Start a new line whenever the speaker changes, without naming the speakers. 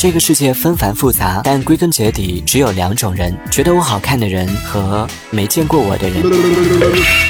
这个世界纷繁复杂但归根结底只有两种人觉得我好看的人和没见过我的人。